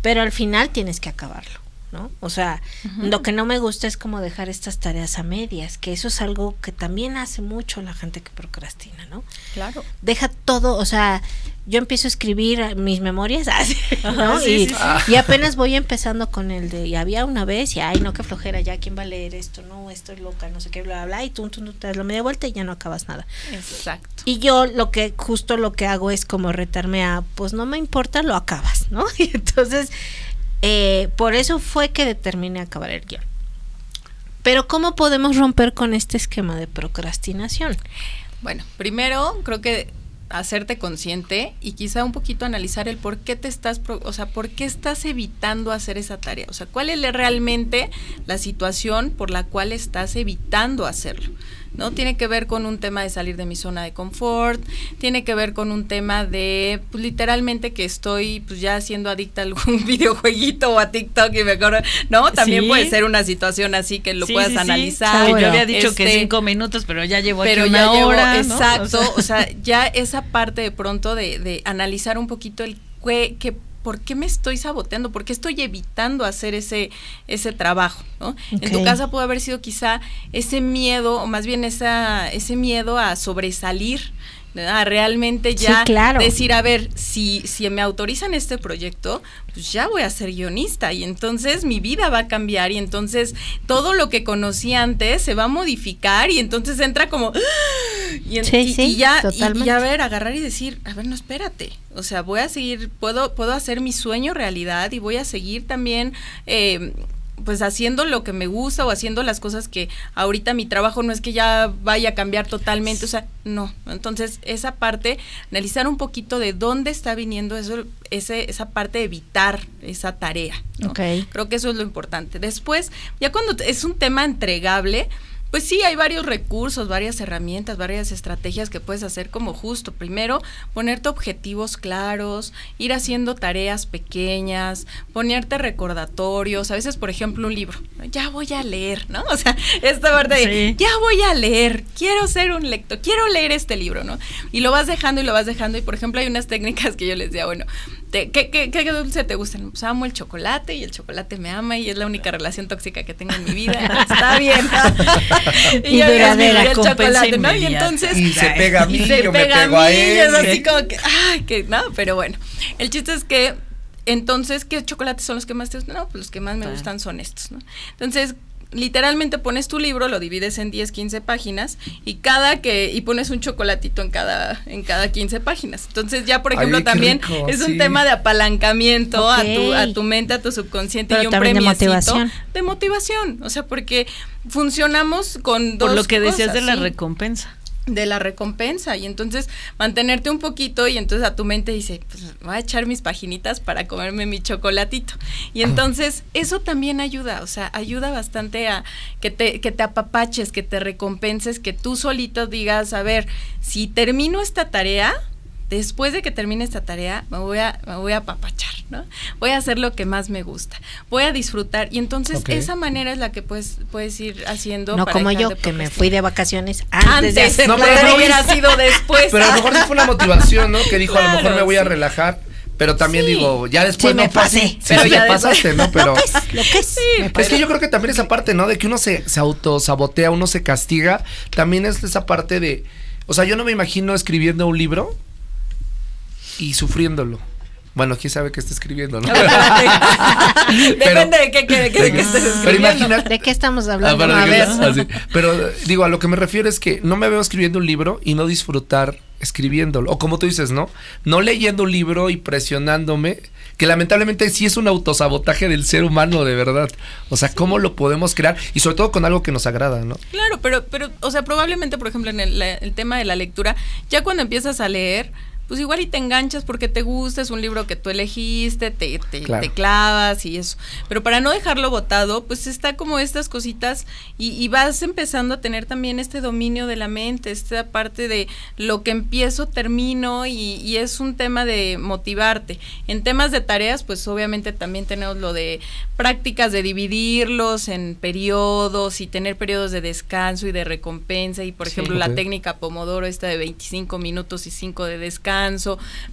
Speaker 5: Pero al final tienes que acabarlo, ¿no? O sea, lo que no me gusta es como dejar estas tareas a medias, que eso es algo que también hace mucho la gente que procrastina, ¿no?
Speaker 7: Claro.
Speaker 5: Deja todo, o sea, yo empiezo a escribir mis memorias, *laughs* así, ¿no?
Speaker 6: Sí,
Speaker 5: y,
Speaker 6: sí, sí.
Speaker 5: y apenas voy empezando con el de, y había una vez, y ay, no, qué flojera, ya, ¿quién va a leer esto? No, estoy loca, no sé qué, bla, bla, bla, y tú, tú, tú te das la media vuelta y ya no acabas nada.
Speaker 7: Exacto.
Speaker 5: Y yo lo que, justo lo que hago es como retarme a, pues no me importa, lo acabas, ¿no? *laughs* Y entonces, eh, por eso fue que determiné acabar el guion. Pero ¿cómo podemos romper con este esquema de procrastinación?
Speaker 7: Bueno, primero creo que hacerte consciente y quizá un poquito analizar el por qué te estás, o sea, por qué estás evitando hacer esa tarea. O sea, cuál es realmente la situación por la cual estás evitando hacerlo. ¿No? Tiene que ver con un tema de salir de mi zona de confort, tiene que ver con un tema de, pues literalmente que estoy pues ya siendo adicta a algún *laughs* videojueguito o a TikTok y me acuerdo, ¿no? También
Speaker 6: Sí.
Speaker 7: puede ser una situación así que lo
Speaker 6: Sí,
Speaker 7: puedas
Speaker 6: sí,
Speaker 7: analizar.
Speaker 6: Que yo había dicho que
Speaker 7: Este,
Speaker 6: cinco minutos, pero ya llevo
Speaker 7: pero
Speaker 6: aquí
Speaker 7: ya
Speaker 6: una
Speaker 7: llevo-
Speaker 6: hora. ¿no?
Speaker 7: exacto,
Speaker 6: O sea,
Speaker 7: ya esa parte de pronto de, de analizar un poquito el que, que por qué me estoy saboteando, por qué estoy evitando hacer ese ese trabajo, ¿no? En tu casa puede haber sido quizá ese miedo o más bien esa ese miedo a sobresalir realmente
Speaker 5: Sí,
Speaker 7: ya
Speaker 5: claro.
Speaker 7: decir, a ver, si, si me autorizan este proyecto, pues ya voy a ser guionista y entonces mi vida va a cambiar y entonces todo lo que conocí antes se va a modificar y entonces entra como... *gasps* Y, en-
Speaker 5: Sí,
Speaker 7: y-
Speaker 5: sí,
Speaker 7: y ya, y-
Speaker 5: totalmente.
Speaker 7: y a ver, agarrar y decir, a ver, no, espérate. O sea, voy a seguir, puedo, puedo hacer mi sueño realidad y voy a seguir también... eh, pues haciendo lo que me gusta o haciendo las cosas que ahorita mi trabajo no es que ya vaya a cambiar totalmente, o sea, no. Entonces, esa parte, analizar un poquito de dónde está viniendo eso, ese, esa parte de evitar esa tarea. ¿no?
Speaker 5: Ok.
Speaker 7: Creo que eso es lo importante. Después, ya cuando es un tema entregable, Pues sí, hay varios recursos, varias herramientas, varias estrategias que puedes hacer como justo. Primero, ponerte objetivos claros, ir haciendo tareas pequeñas, ponerte recordatorios. A veces, por ejemplo, un libro. Ya voy a leer, ¿no? *laughs* O sea, esta parte de, ya voy a leer, quiero ser un lector, quiero leer este libro, ¿no? Y lo vas dejando y lo vas dejando. Y, por ejemplo, hay unas técnicas que yo les decía, bueno, te- ¿qué, qué, qué dulce te gustan? Pues amo el chocolate y el chocolate me ama y es la única relación tóxica que tengo en mi vida. *laughs* Está bien.
Speaker 5: Y
Speaker 7: yo
Speaker 5: duradera,
Speaker 7: el chocolate, ¿no? Y entonces
Speaker 4: Y se pega a mí,
Speaker 7: y se
Speaker 4: yo me
Speaker 7: pega
Speaker 4: pego a
Speaker 7: mí, y es
Speaker 4: él.
Speaker 7: así como que, ay, que no, pero bueno. El chiste es que, entonces, ¿qué chocolates son los que más te gustan? No, pues los que más me
Speaker 6: Claro.
Speaker 7: gustan son estos, ¿no? Entonces, literalmente pones tu libro, lo divides en 10, 15 páginas y cada que y pones un chocolatito en cada en cada 15 páginas. Entonces, ya por ejemplo también
Speaker 4: rico,
Speaker 7: es un
Speaker 4: sí.
Speaker 7: tema de apalancamiento a tu a tu mente, a tu subconsciente
Speaker 5: Pero
Speaker 7: y un
Speaker 5: también de
Speaker 7: premiecito
Speaker 5: motivación.
Speaker 7: de motivación, o sea, porque funcionamos con dos
Speaker 6: Por lo que decías
Speaker 7: cosas,
Speaker 6: de la
Speaker 7: sí
Speaker 6: recompensa.
Speaker 7: De la recompensa y entonces mantenerte un poquito y entonces a tu mente dice, pues voy a echar mis paginitas para comerme mi chocolatito. Y entonces eso también ayuda, o sea, ayuda bastante a que te, que te apapaches, que te recompenses, que tú solito digas, a ver, si termino esta tarea, después de que termine esta tarea, me voy a, me voy a apapachar, ¿no? Voy a hacer lo que más me gusta, voy a disfrutar y entonces esa manera es la que puedes, puedes ir haciendo.
Speaker 5: No
Speaker 7: para
Speaker 5: como yo, que me fui de vacaciones antes,
Speaker 7: Antes,
Speaker 5: de hacer
Speaker 4: No, pero no
Speaker 7: hubiera sido *laughs* después.
Speaker 4: Pero a lo mejor sí fue una motivación, ¿no? Que dijo, a lo mejor me voy a relajar. Pero también
Speaker 7: Sí.
Speaker 4: digo, ya después
Speaker 5: Sí,
Speaker 4: no
Speaker 5: me pasé.
Speaker 4: Sí,
Speaker 7: Pero
Speaker 4: sí
Speaker 7: ya
Speaker 4: pasaste, ¿no? Pero *laughs*
Speaker 5: Lo que es, lo que es.
Speaker 4: es que yo creo que también esa parte, ¿no? De que uno se, se autosabotea, uno se castiga, también es esa parte de, o sea, yo no me imagino escribiendo un libro y sufriéndolo. Bueno, quién sabe qué está escribiendo, ¿no? *laughs*
Speaker 7: Depende de qué, qué- qué-
Speaker 4: de
Speaker 7: qué
Speaker 4: que-
Speaker 7: estés
Speaker 4: pero
Speaker 7: escribiendo.
Speaker 4: imagina,
Speaker 5: ¿De qué estamos
Speaker 4: Ah,
Speaker 5: hablando? a ver.
Speaker 4: así. Pero digo, a lo que me refiero es que no me veo escribiendo un libro y no disfrutar escribiéndolo. O como tú dices, ¿no? No leyendo un libro y presionándome, que lamentablemente sí es un autosabotaje del ser humano, de verdad. O sea, ¿cómo lo podemos crear? Y sobre todo con algo que nos agrada, ¿no?
Speaker 7: Claro, pero, pero, o sea, probablemente, por ejemplo, en el, la- el tema de la lectura, ya cuando empiezas a leer, pues igual y te enganchas porque te gusta, es un libro que tú elegiste, te, te,
Speaker 4: Claro.
Speaker 7: te clavas y eso. Pero para no dejarlo botado, pues está como estas cositas y, y vas empezando a tener también este dominio de la mente, esta parte de lo que empiezo, termino y, y es un tema de motivarte. En temas de tareas, pues obviamente también tenemos lo de prácticas de dividirlos en periodos y tener periodos de descanso y de recompensa y por
Speaker 4: Sí.
Speaker 7: ejemplo la técnica Pomodoro esta de 25 minutos y 5 de descanso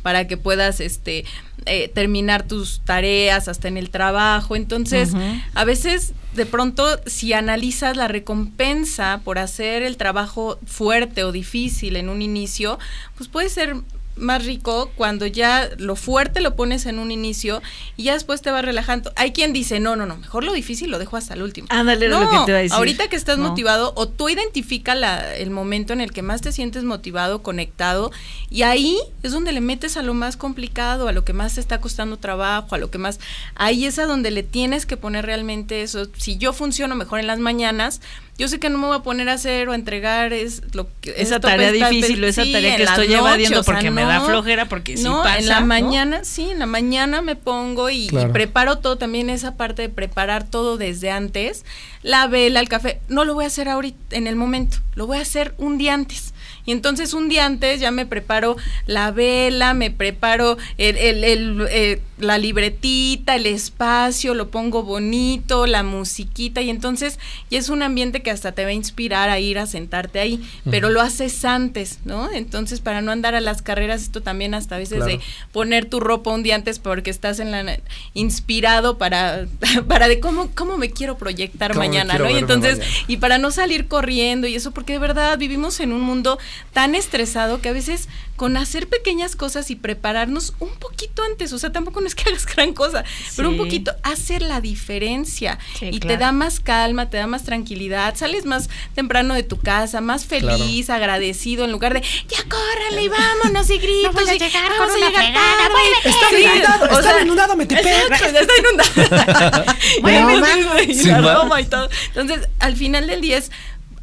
Speaker 7: para que puedas este eh, terminar tus tareas hasta en el trabajo. Entonces a veces de pronto si analizas la recompensa por hacer el trabajo fuerte o difícil en un inicio pues puede ser más rico cuando ya lo fuerte lo pones en un inicio y ya después te vas relajando. Hay quien dice, no, no, no, mejor lo difícil lo dejo hasta el último.
Speaker 6: Ándale,
Speaker 7: no,
Speaker 6: lo que te iba a decir.
Speaker 7: ahorita que estás
Speaker 6: No.
Speaker 7: motivado, o tú identifica la- el momento en el que más te sientes motivado, conectado, y ahí es donde le metes a lo más complicado, a lo que más te está costando trabajo, a lo que más... Ahí es a donde le tienes que poner realmente eso. Si yo funciono mejor en las mañanas, yo sé que no me voy a poner a hacer o a entregar es lo que
Speaker 6: Esa tarea difícil o esa tarea que estoy
Speaker 7: noche,
Speaker 6: evadiendo
Speaker 7: o sea,
Speaker 6: porque me da flojera, porque sí
Speaker 7: no,
Speaker 6: pasa,
Speaker 7: en la
Speaker 6: ¿no?
Speaker 7: mañana, sí, en la mañana me pongo y, preparo todo, también esa parte de preparar todo desde antes, la vela, el café, no lo voy a hacer ahorita, en el momento, lo voy a hacer un día antes. Y entonces un día antes ya me preparo la vela, me preparo el, el- el, eh, la libretita, el espacio, lo pongo bonito, la musiquita y entonces ya es un ambiente que hasta te va a inspirar a ir a sentarte ahí, pero lo haces antes, ¿no? Entonces para no andar a las carreras, esto también hasta a veces
Speaker 4: Claro.
Speaker 7: de poner tu ropa un día antes porque estás en la inspirado para *laughs* para de cómo cómo me quiero proyectar
Speaker 4: ¿Cómo me
Speaker 7: mañana,
Speaker 4: quiero
Speaker 7: ¿no? Y entonces
Speaker 4: mañana?
Speaker 7: y para no salir corriendo y eso porque de verdad vivimos en un mundo tan estresado que a veces con hacer pequeñas cosas y prepararnos un poquito antes, o sea, tampoco no es que *laughs* hagas gran cosa, pero un poquito hacer la diferencia.
Speaker 5: Sí,
Speaker 7: y te da más calma, te da más tranquilidad, sales más temprano de tu casa, más feliz, agradecido en lugar de ya córrele y vámonos y *laughs* gritos
Speaker 5: voy a
Speaker 7: y
Speaker 5: llegar
Speaker 7: vamos
Speaker 5: con
Speaker 7: a llegar tarde. Está inundado,
Speaker 4: Está
Speaker 7: o sea,
Speaker 4: inundado, Metepec.
Speaker 7: Exacto, está inundado. *laughs*
Speaker 5: Bueno,
Speaker 7: Y y y todo. Entonces, al final del día es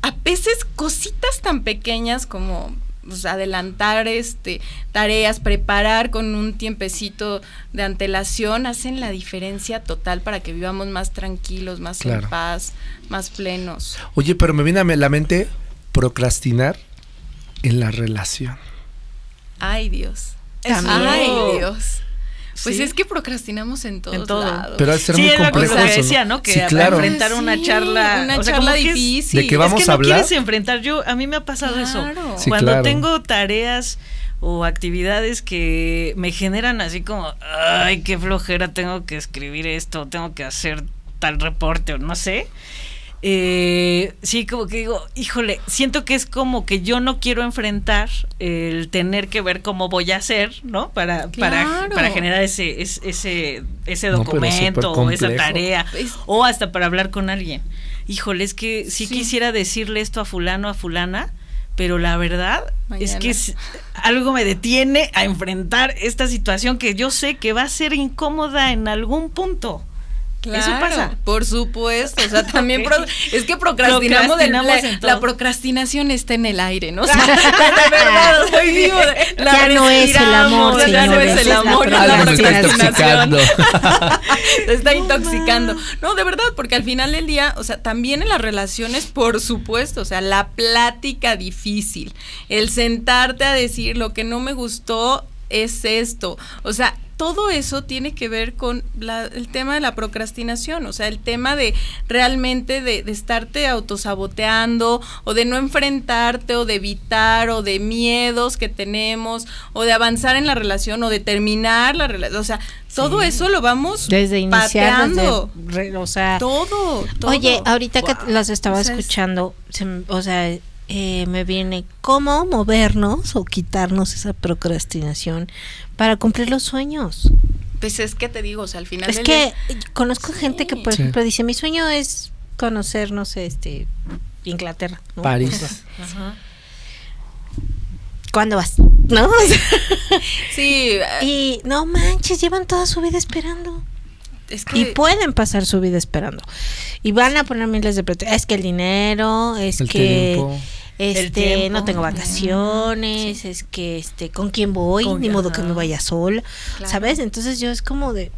Speaker 7: a veces cositas tan pequeñas como pues, adelantar este tareas, preparar con un tiempecito de antelación, hacen la diferencia total para que vivamos más tranquilos, más
Speaker 4: Claro.
Speaker 7: en paz, más plenos.
Speaker 4: Oye, pero me viene a la mente procrastinar en la relación.
Speaker 7: Ay, Dios. Ay, Dios. Pues
Speaker 6: Sí.
Speaker 7: es que procrastinamos en todos
Speaker 6: En todo.
Speaker 7: lados.
Speaker 4: Pero de ser
Speaker 6: sí,
Speaker 4: muy
Speaker 6: es lo que
Speaker 4: complejo eso,
Speaker 6: decía, ¿no? Que
Speaker 4: Sí, claro.
Speaker 6: enfrentar una
Speaker 7: Sí,
Speaker 6: charla,
Speaker 7: una
Speaker 6: o sea,
Speaker 7: charla
Speaker 6: que es-
Speaker 7: difícil.
Speaker 4: ¿De qué vamos
Speaker 6: es que
Speaker 4: a
Speaker 6: no
Speaker 4: hablar?
Speaker 6: quieres enfrentar. Yo a mí me ha pasado eso.
Speaker 7: Claro.
Speaker 4: Sí,
Speaker 6: Cuando
Speaker 4: claro.
Speaker 6: tengo tareas o actividades que me generan así como, ay, qué flojera, tengo que escribir esto, tengo que hacer tal reporte o no sé. Eh, sí, como que digo, híjole, siento que es como que yo no quiero enfrentar el tener que ver cómo voy a hacer, ¿no? Para, para,
Speaker 7: Claro.
Speaker 6: para generar ese, ese, ese,
Speaker 4: No,
Speaker 6: documento o esa tarea
Speaker 7: Es-
Speaker 6: o hasta para hablar con alguien. Híjole, es que sí,
Speaker 7: Sí.
Speaker 6: quisiera decirle esto a fulano, a fulana, pero la verdad es que es- algo me detiene a enfrentar esta situación que yo sé que va a ser incómoda en algún punto. Eso pasa.
Speaker 7: Por supuesto. O sea, *laughs* también pro- es que procrastinamos, de- la, la procrastinación está en el aire, ¿no? *laughs* O sea, de verdad, o sea, digo, la
Speaker 5: Ya no es el amor,
Speaker 7: ya no es el
Speaker 5: la
Speaker 7: amor, es la
Speaker 4: está
Speaker 7: procrastinación.
Speaker 4: intoxicando. *laughs*
Speaker 7: Te está intoxicando. No, de verdad, porque al final del día, o sea, también en las relaciones, por supuesto, o sea, la plática difícil, el sentarte a decir lo que no me gustó es esto, o sea, todo eso tiene que ver con la- el tema de la procrastinación, o sea, el tema de realmente de, de estarte autosaboteando o de no enfrentarte o de evitar o de miedos que tenemos o de avanzar en la relación o de terminar la relación, o sea, todo eso lo vamos
Speaker 5: Desde iniciar, desde
Speaker 7: pateando.
Speaker 5: re- o sea,
Speaker 7: Todo, todo.
Speaker 5: Oye, ahorita que los estaba
Speaker 7: O sea, es-
Speaker 5: escuchando, se o sea, eh, me viene cómo movernos o quitarnos esa procrastinación para cumplir los sueños.
Speaker 7: Pues es que te digo, o sea, al final
Speaker 5: Es que
Speaker 7: día-
Speaker 5: conozco gente que, por
Speaker 4: Sí.
Speaker 5: ejemplo, dice, mi sueño es conocer, no sé, este, Inglaterra. ¿no?
Speaker 4: París.
Speaker 6: Ajá.
Speaker 5: ¿Cuándo vas? ¿No? *laughs*
Speaker 7: Sí, eh,
Speaker 5: y no manches, llevan toda su vida esperando.
Speaker 7: es que
Speaker 5: Y pueden pasar su vida esperando. Y van a poner miles de pretextos. Es que el dinero, es
Speaker 4: El
Speaker 5: que
Speaker 4: tiempo.
Speaker 5: Este no tengo vacaciones, es que este con quién voy,
Speaker 6: Con-
Speaker 5: ni modo que me vaya sola,
Speaker 7: Claro.
Speaker 5: ¿sabes? Entonces yo es como de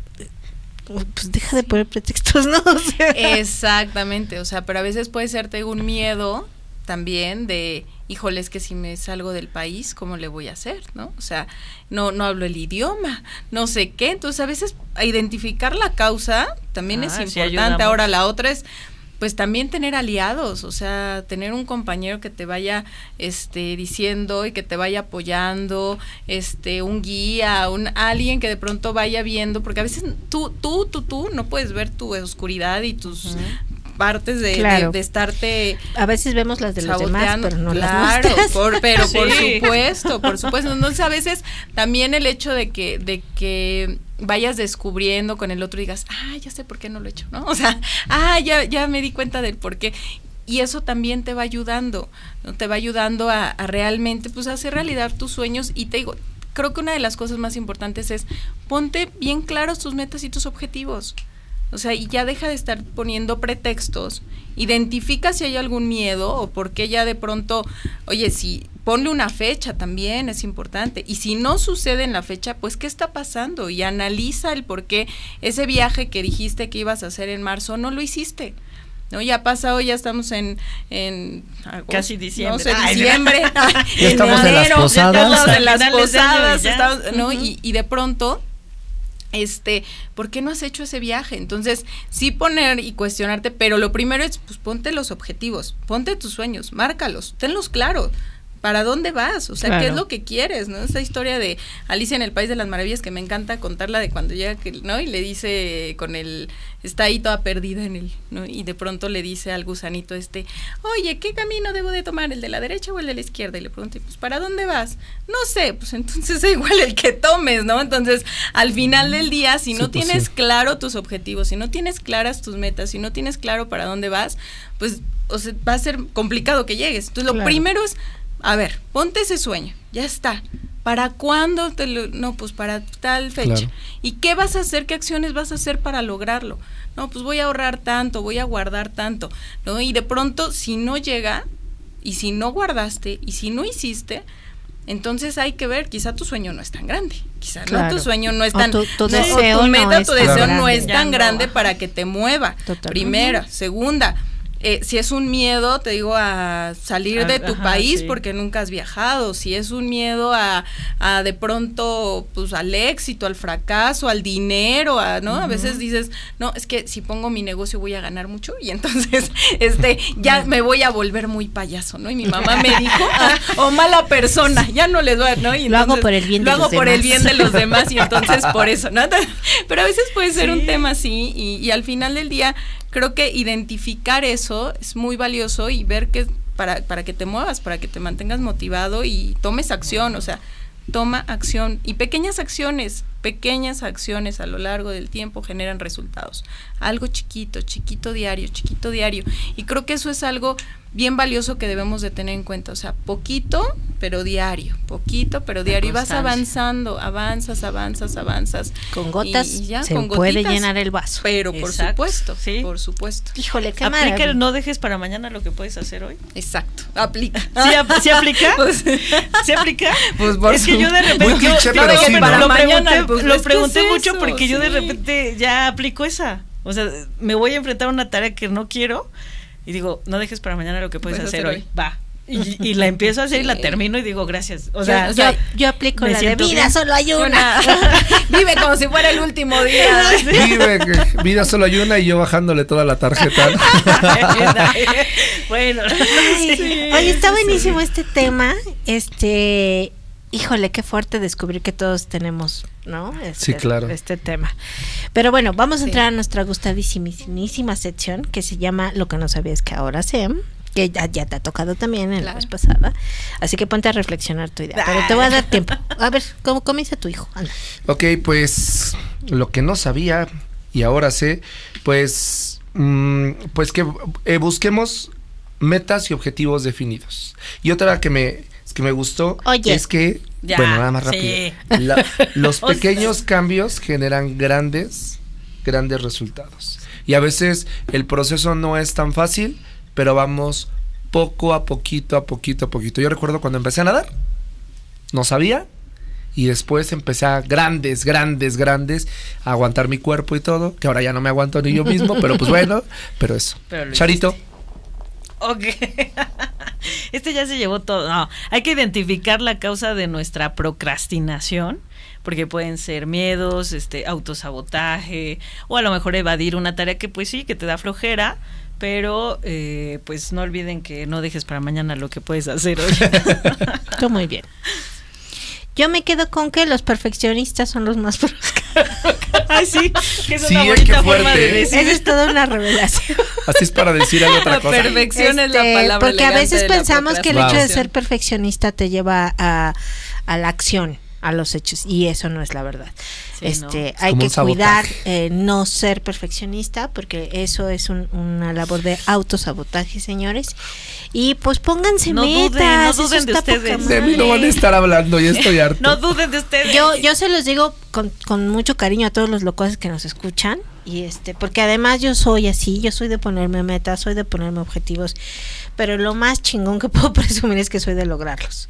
Speaker 5: pues deja de poner pretextos, *laughs* ¿no? O sea,
Speaker 7: Exactamente, o sea, pero a veces puede ser te digo, un miedo también de, híjole, es que si me salgo del país, ¿cómo le voy a hacer? ¿No? O sea, no, no hablo el idioma, no sé qué. Entonces, a veces identificar la causa también
Speaker 6: Ah,
Speaker 7: es
Speaker 6: sí,
Speaker 7: importante. Ahora, la otra es pues también tener aliados, o sea, tener un compañero que te vaya este diciendo y que te vaya apoyando, este un guía, un alguien que de pronto vaya viendo, porque a veces tú tú tú tú no puedes ver tu oscuridad y tus partes de,
Speaker 5: Claro.
Speaker 7: de- de estarte
Speaker 5: a veces vemos las de los demás, pero no las
Speaker 7: claro,
Speaker 5: nuestras.
Speaker 7: por- pero *laughs* por supuesto, por supuesto. Entonces a veces también el hecho de que, de que vayas descubriendo con el otro y digas, ah, ya sé por qué no lo he hecho, ¿no? O sea, *laughs* ah, ya, ya me di cuenta del por qué. Y eso también te va ayudando, ¿no? Te va ayudando a, a realmente, pues, hacer realidad tus sueños. Y te digo, creo que una de las cosas más importantes es ponte bien claros tus metas y tus objetivos. O sea, y ya deja de estar poniendo pretextos. Identifica si hay algún miedo o por qué ya de pronto, oye, si ponle una fecha también es importante. Y si no sucede en la fecha, pues qué está pasando y analiza el por qué ese viaje que dijiste que ibas a hacer en marzo no lo hiciste. ¿No? Ya ha pasado, ya estamos en, en agosto,
Speaker 6: Casi diciembre.
Speaker 7: No sé, *laughs*
Speaker 6: Ay,
Speaker 7: diciembre.
Speaker 4: Ya estamos en las *laughs*
Speaker 7: enero,
Speaker 4: posadas.
Speaker 7: Ya estamos en las posadas, estamos- ¿no? Y, y de pronto este, ¿por qué no has hecho ese viaje? Entonces, sí poner y cuestionarte, pero lo primero es, pues ponte los objetivos, ponte tus sueños, márcalos, tenlos claros. ¿Para dónde vas? O sea, ¿qué es lo que quieres? ¿No? Esa historia de Alicia en el País de las Maravillas que me encanta contarla de cuando llega, que, ¿no? Y le dice con el, está ahí toda perdida en él, ¿no? Y de pronto le dice al gusanito este, oye, ¿qué camino debo de tomar? ¿El de la derecha o el de la izquierda? Y le pregunta, pues, ¿para dónde vas? No sé, pues entonces *laughs* es igual el que tomes, ¿no? Entonces, al final del día, si
Speaker 4: Sí,
Speaker 7: no
Speaker 4: pues,
Speaker 7: tienes
Speaker 4: sí.
Speaker 7: claro tus objetivos, si no tienes claras tus metas, si no tienes claro para dónde vas, pues o sea, va a ser complicado que llegues. Entonces, lo
Speaker 5: Claro.
Speaker 7: primero es, a ver, ponte ese sueño, ya está. ¿Para cuándo te lo.? No, pues para tal fecha.
Speaker 4: Claro.
Speaker 7: ¿Y qué vas a hacer? ¿Qué acciones vas a hacer para lograrlo? No, pues voy a ahorrar tanto, voy a guardar tanto, ¿no? Y de pronto, si no llega, y si no guardaste, y si no hiciste, Entonces hay que ver, quizá tu sueño no es tan grande, quizá
Speaker 5: Claro.
Speaker 7: no tu sueño no es tan
Speaker 5: tu- tu
Speaker 7: no, meta,
Speaker 5: es
Speaker 7: tu deseo no
Speaker 5: grande.
Speaker 7: es tan grande para que te mueva.
Speaker 5: Totalmente.
Speaker 7: Primera, segunda, eh, si es un miedo, te digo, a salir
Speaker 6: A-
Speaker 7: de tu
Speaker 6: ajá,
Speaker 7: país
Speaker 6: sí.
Speaker 7: porque nunca has viajado, si es un miedo a, a de pronto, pues al éxito, al fracaso, al dinero, a, ¿no? A veces dices, no, es que si pongo mi negocio voy a ganar mucho y entonces, *laughs* este, ya me voy a volver muy payaso, ¿no? Y mi mamá me dijo, "Ah, o mala persona, ya no les voy a, ¿no? Y
Speaker 5: Lo hago
Speaker 7: entonces,
Speaker 5: por el bien de
Speaker 7: Lo hago
Speaker 5: los
Speaker 7: por el
Speaker 5: demás.
Speaker 7: bien de los demás y entonces por eso, ¿no? Pero a veces puede ser un tema así y, y al final del día creo que identificar eso es muy valioso y ver que para, para que te muevas, para que te mantengas motivado y tomes acción, o sea, toma acción y pequeñas acciones, pequeñas acciones a lo largo del tiempo generan resultados. Algo chiquito, chiquito diario, chiquito diario. Y creo que eso es algo bien valioso que debemos de tener en cuenta, o sea, poquito pero diario, poquito pero diario y vas avanzando, avanzas, avanzas, avanzas.
Speaker 5: Con gotas
Speaker 7: Y- y ya,
Speaker 5: se
Speaker 7: con
Speaker 5: puede
Speaker 7: gotitas.
Speaker 5: llenar el vaso.
Speaker 7: Pero por
Speaker 6: Exacto,
Speaker 7: supuesto,
Speaker 6: sí.
Speaker 7: por supuesto.
Speaker 5: Híjole, qué
Speaker 6: Aplica
Speaker 5: maravilla.
Speaker 6: el no dejes para mañana lo que puedes hacer hoy.
Speaker 7: Exacto, aplica. *laughs*
Speaker 6: ¿Sí, ap- sí aplica? *laughs*
Speaker 7: Pues-
Speaker 6: ¿Sí aplica?
Speaker 7: Pues por
Speaker 6: es que yo de repente
Speaker 4: Muy
Speaker 6: yo-
Speaker 4: cliché,
Speaker 6: yo
Speaker 4: pero sí, ¿no?
Speaker 6: lo
Speaker 7: Para
Speaker 6: pregunté,
Speaker 7: mañana, pues,
Speaker 6: lo pregunté
Speaker 7: es
Speaker 6: mucho
Speaker 7: eso,
Speaker 6: porque yo de repente ya aplico esa. O sea, me voy a enfrentar a una tarea que no quiero y digo, no dejes para mañana lo que puedes
Speaker 7: Puedes
Speaker 6: hacer,
Speaker 7: hacer
Speaker 6: hoy.
Speaker 7: hoy.
Speaker 6: Va. Y, y la empiezo a hacer y la termino y digo, gracias. O
Speaker 7: Yo-
Speaker 6: sea,
Speaker 7: o sea,
Speaker 5: yo, yo aplico la de vida,
Speaker 6: bien.
Speaker 5: solo hay una. *laughs*
Speaker 7: Vive como si fuera el último día. *laughs*
Speaker 4: Vive, vida solo hay una y yo bajándole toda la tarjeta. *laughs*
Speaker 6: bueno,
Speaker 5: Ay,
Speaker 6: sí.
Speaker 5: Oye, está buenísimo este tema. Este, híjole, qué fuerte descubrir que todos tenemos, ¿no? Este,
Speaker 4: Sí, claro.
Speaker 5: Este tema. Pero bueno, vamos a
Speaker 7: Sí.
Speaker 5: entrar a nuestra gustadísimísima sección que se llama Lo que no sabías que ahora sé. Que ya, ya te ha tocado también en la vez pasada. Así que ponte a reflexionar tu idea. Pero te voy a dar tiempo. A ver, ¿cómo comienza tu hijo? Anda.
Speaker 4: Ok, pues lo que no sabía y ahora sé, pues, mm, pues que eh, busquemos metas y objetivos definidos. Y otra que me, que me gustó
Speaker 5: Oye.
Speaker 4: es que,
Speaker 6: Ya,
Speaker 4: bueno, nada más
Speaker 6: sí.
Speaker 4: rápido, la- *laughs* los
Speaker 6: O sea.
Speaker 4: pequeños cambios generan grandes, grandes resultados. Y a veces el proceso no es tan fácil, pero vamos poco a poquito, a poquito, a poquito. Yo recuerdo cuando empecé a nadar, no sabía, y después empecé a grandes, grandes, grandes a aguantar mi cuerpo y todo, que ahora ya no me aguanto ni yo mismo, pero pues *laughs* bueno, pero eso.
Speaker 6: Pero
Speaker 4: Charito,
Speaker 6: Ok. *laughs* Este ya se llevó todo. No, hay que identificar la causa de nuestra procrastinación, porque pueden ser miedos, este, autosabotaje, o a lo mejor evadir una tarea que pues sí, que te da flojera, pero eh, pues no olviden que no dejes para mañana lo que puedes hacer hoy. *laughs*
Speaker 5: Tú muy bien. Yo me quedo con que los perfeccionistas son los más. *laughs*
Speaker 6: Ay, sí, que es
Speaker 4: Sí,
Speaker 6: una bonita forma de
Speaker 4: fuerte.
Speaker 6: decir.
Speaker 5: Esa es toda una revelación.
Speaker 4: así es para decir algo otra
Speaker 7: La
Speaker 4: cosa.
Speaker 7: perfección es la
Speaker 5: Este,
Speaker 7: palabra
Speaker 5: Porque a veces
Speaker 7: la
Speaker 5: pensamos que el hecho de ser perfeccionista te lleva a, a la acción, a los hechos, y eso no es la verdad.
Speaker 6: Sí,
Speaker 5: este,
Speaker 4: Es
Speaker 5: hay que cuidar eh, no ser perfeccionista, porque eso es un- una labor de autosabotaje, señores. Y pues pónganse
Speaker 6: No duden,
Speaker 5: metas.
Speaker 6: no duden de ustedes.
Speaker 4: De mí no van a estar hablando, ya estoy *laughs* harto.
Speaker 6: No duden de ustedes.
Speaker 5: Yo, yo se los digo con, con mucho cariño a todos los locos que nos escuchan y este porque además yo soy así, yo soy de ponerme metas, soy de ponerme objetivos, pero lo más chingón que *laughs* puedo presumir es que soy de lograrlos.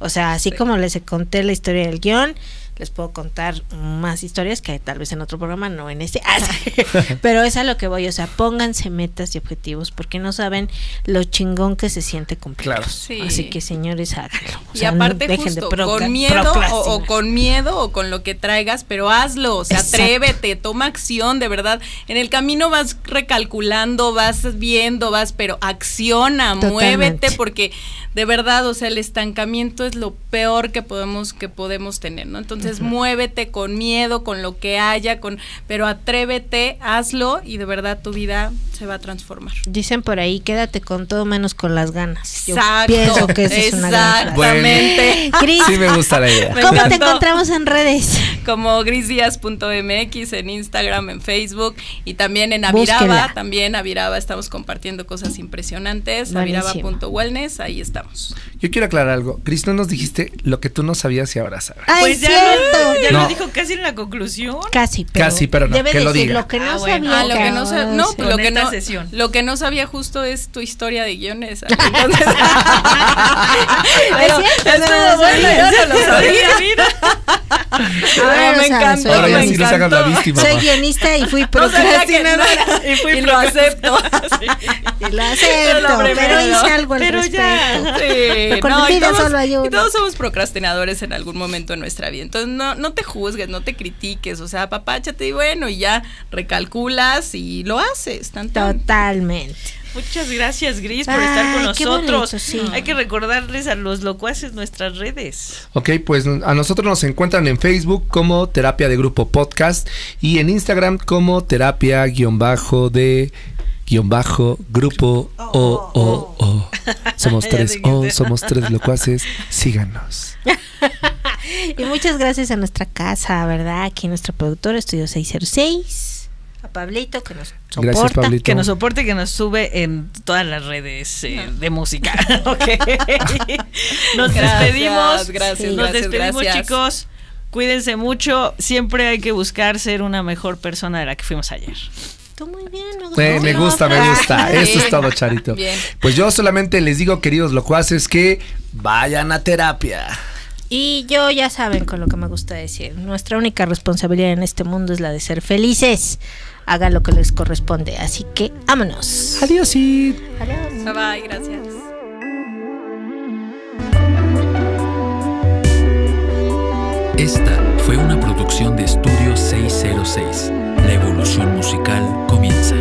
Speaker 5: O sea, así como les conté la historia del guion, les puedo contar más historias que tal vez en otro programa, no en este. Ah. *laughs* Pero es a lo que voy, o sea, pónganse metas y objetivos porque no saben lo chingón que se siente cumplirlos.
Speaker 4: Claro.
Speaker 7: Sí.
Speaker 5: Así que señores, háganlo. O
Speaker 7: Y
Speaker 5: sea, no
Speaker 7: aparte
Speaker 5: dejen de
Speaker 7: justo,
Speaker 5: procra-
Speaker 7: con miedo o, con miedo o con lo que traigas, pero hazlo, o sea,
Speaker 5: Exacto.
Speaker 7: atrévete, toma acción, de verdad. En el camino vas recalculando, vas viendo, vas, pero acciona,
Speaker 5: Totalmente.
Speaker 7: muévete, porque de verdad, o sea, el estancamiento es lo peor que podemos que podemos tener, ¿no? Entonces, muévete con miedo, con lo que haya, con pero atrévete, hazlo y de verdad tu vida se va a transformar.
Speaker 5: Dicen por ahí, quédate con todo menos con las ganas. Yo
Speaker 7: Exacto.
Speaker 5: pienso que esa es una gran.
Speaker 7: Exactamente.
Speaker 4: Sí me gusta la idea. *laughs*
Speaker 7: Me
Speaker 5: ¿cómo te encontramos en redes?
Speaker 7: como grisdías.mx en Instagram, en Facebook y también en. Aviraba, también Aviraba estamos compartiendo cosas impresionantes, aviraba.wellness, ahí estamos.
Speaker 4: Yo quiero aclarar algo. Cris, no nos dijiste lo que tú no sabías y ahora sabes.
Speaker 5: Ay,
Speaker 6: Pues ya. Ya
Speaker 4: No.
Speaker 6: lo dijo casi en la conclusión.
Speaker 5: Casi, pero,
Speaker 4: Casi, pero no,
Speaker 5: debe
Speaker 4: que lo
Speaker 5: decir
Speaker 4: diga.
Speaker 5: lo que no
Speaker 6: Ah, bueno.
Speaker 5: sabía.
Speaker 7: Ah, lo que no, no, lo que
Speaker 6: esta
Speaker 7: no,
Speaker 6: sesión.
Speaker 7: lo que no sabía justo es tu historia de guiones. *laughs* Entonces,
Speaker 5: Es cierto,
Speaker 7: estuvo
Speaker 5: no lo
Speaker 7: bueno,
Speaker 5: sabía.
Speaker 7: yo no lo sabía.
Speaker 5: Ahora
Speaker 7: me encantó,
Speaker 5: soy
Speaker 4: Ahora ya
Speaker 7: me
Speaker 4: sí no se hagan la víctima.
Speaker 5: Soy
Speaker 4: ma.
Speaker 5: guionista y fui *laughs*
Speaker 7: No sabía que no
Speaker 5: procrastinadora.
Speaker 7: era- y, fui lo acepto.
Speaker 5: Y lo acepto,
Speaker 7: primero, *laughs*
Speaker 5: pero hice
Speaker 7: ¿no?
Speaker 5: algo al
Speaker 6: Pero
Speaker 5: respecto.
Speaker 6: ya.
Speaker 7: Sí,
Speaker 5: Con
Speaker 7: no,
Speaker 5: mi
Speaker 7: y
Speaker 5: vida
Speaker 7: todos,
Speaker 5: solo hay uno.
Speaker 7: y todos somos procrastinadores en algún momento de nuestra vida. Entonces, no, no te juzgues, no te critiques. O sea, papáchate y bueno, y ya recalculas y lo haces. Tan,
Speaker 5: Totalmente.
Speaker 6: Muchas gracias, Gris, por
Speaker 5: Ay,
Speaker 6: estar con nosotros.
Speaker 5: bonito, sí.
Speaker 6: Hay que recordarles a los locuaces nuestras redes.
Speaker 4: Ok, pues a nosotros nos encuentran en Facebook como Terapia de Grupo Podcast y en Instagram como Terapia guion bajo de guion bajo grupo o o o. *laughs* Somos tres o, somos tres locuaces. Síganos. *laughs*
Speaker 5: Y muchas gracias a nuestra casa, ¿verdad? Aquí nuestro productor, Estudio 606. A Pablito que nos soporta.
Speaker 4: Gracias, Pablito.
Speaker 6: Que nos soporte, que nos sube en todas las redes eh, de música. *laughs* *laughs* Nos
Speaker 7: Gracias,
Speaker 6: despedimos.
Speaker 7: gracias,
Speaker 6: Nos
Speaker 7: gracias,
Speaker 6: despedimos,
Speaker 7: gracias.
Speaker 6: chicos. Cuídense mucho. Siempre hay que buscar ser una mejor persona de la que fuimos ayer.
Speaker 5: Tú muy bien, me
Speaker 4: gusta, me gusta. *laughs* Eso es todo, Charito.
Speaker 7: Bien.
Speaker 4: Pues yo solamente les digo, queridos locuaces, que vayan a terapia.
Speaker 5: Y yo ya saben con lo que me gusta decir. Nuestra única responsabilidad en este mundo es la de ser felices hagan lo que les corresponde. Así que vámonos.
Speaker 4: Adiós y...
Speaker 5: Adiós.
Speaker 7: Bye bye, gracias.
Speaker 8: Esta fue una producción de Estudio 606. La evolución musical comienza.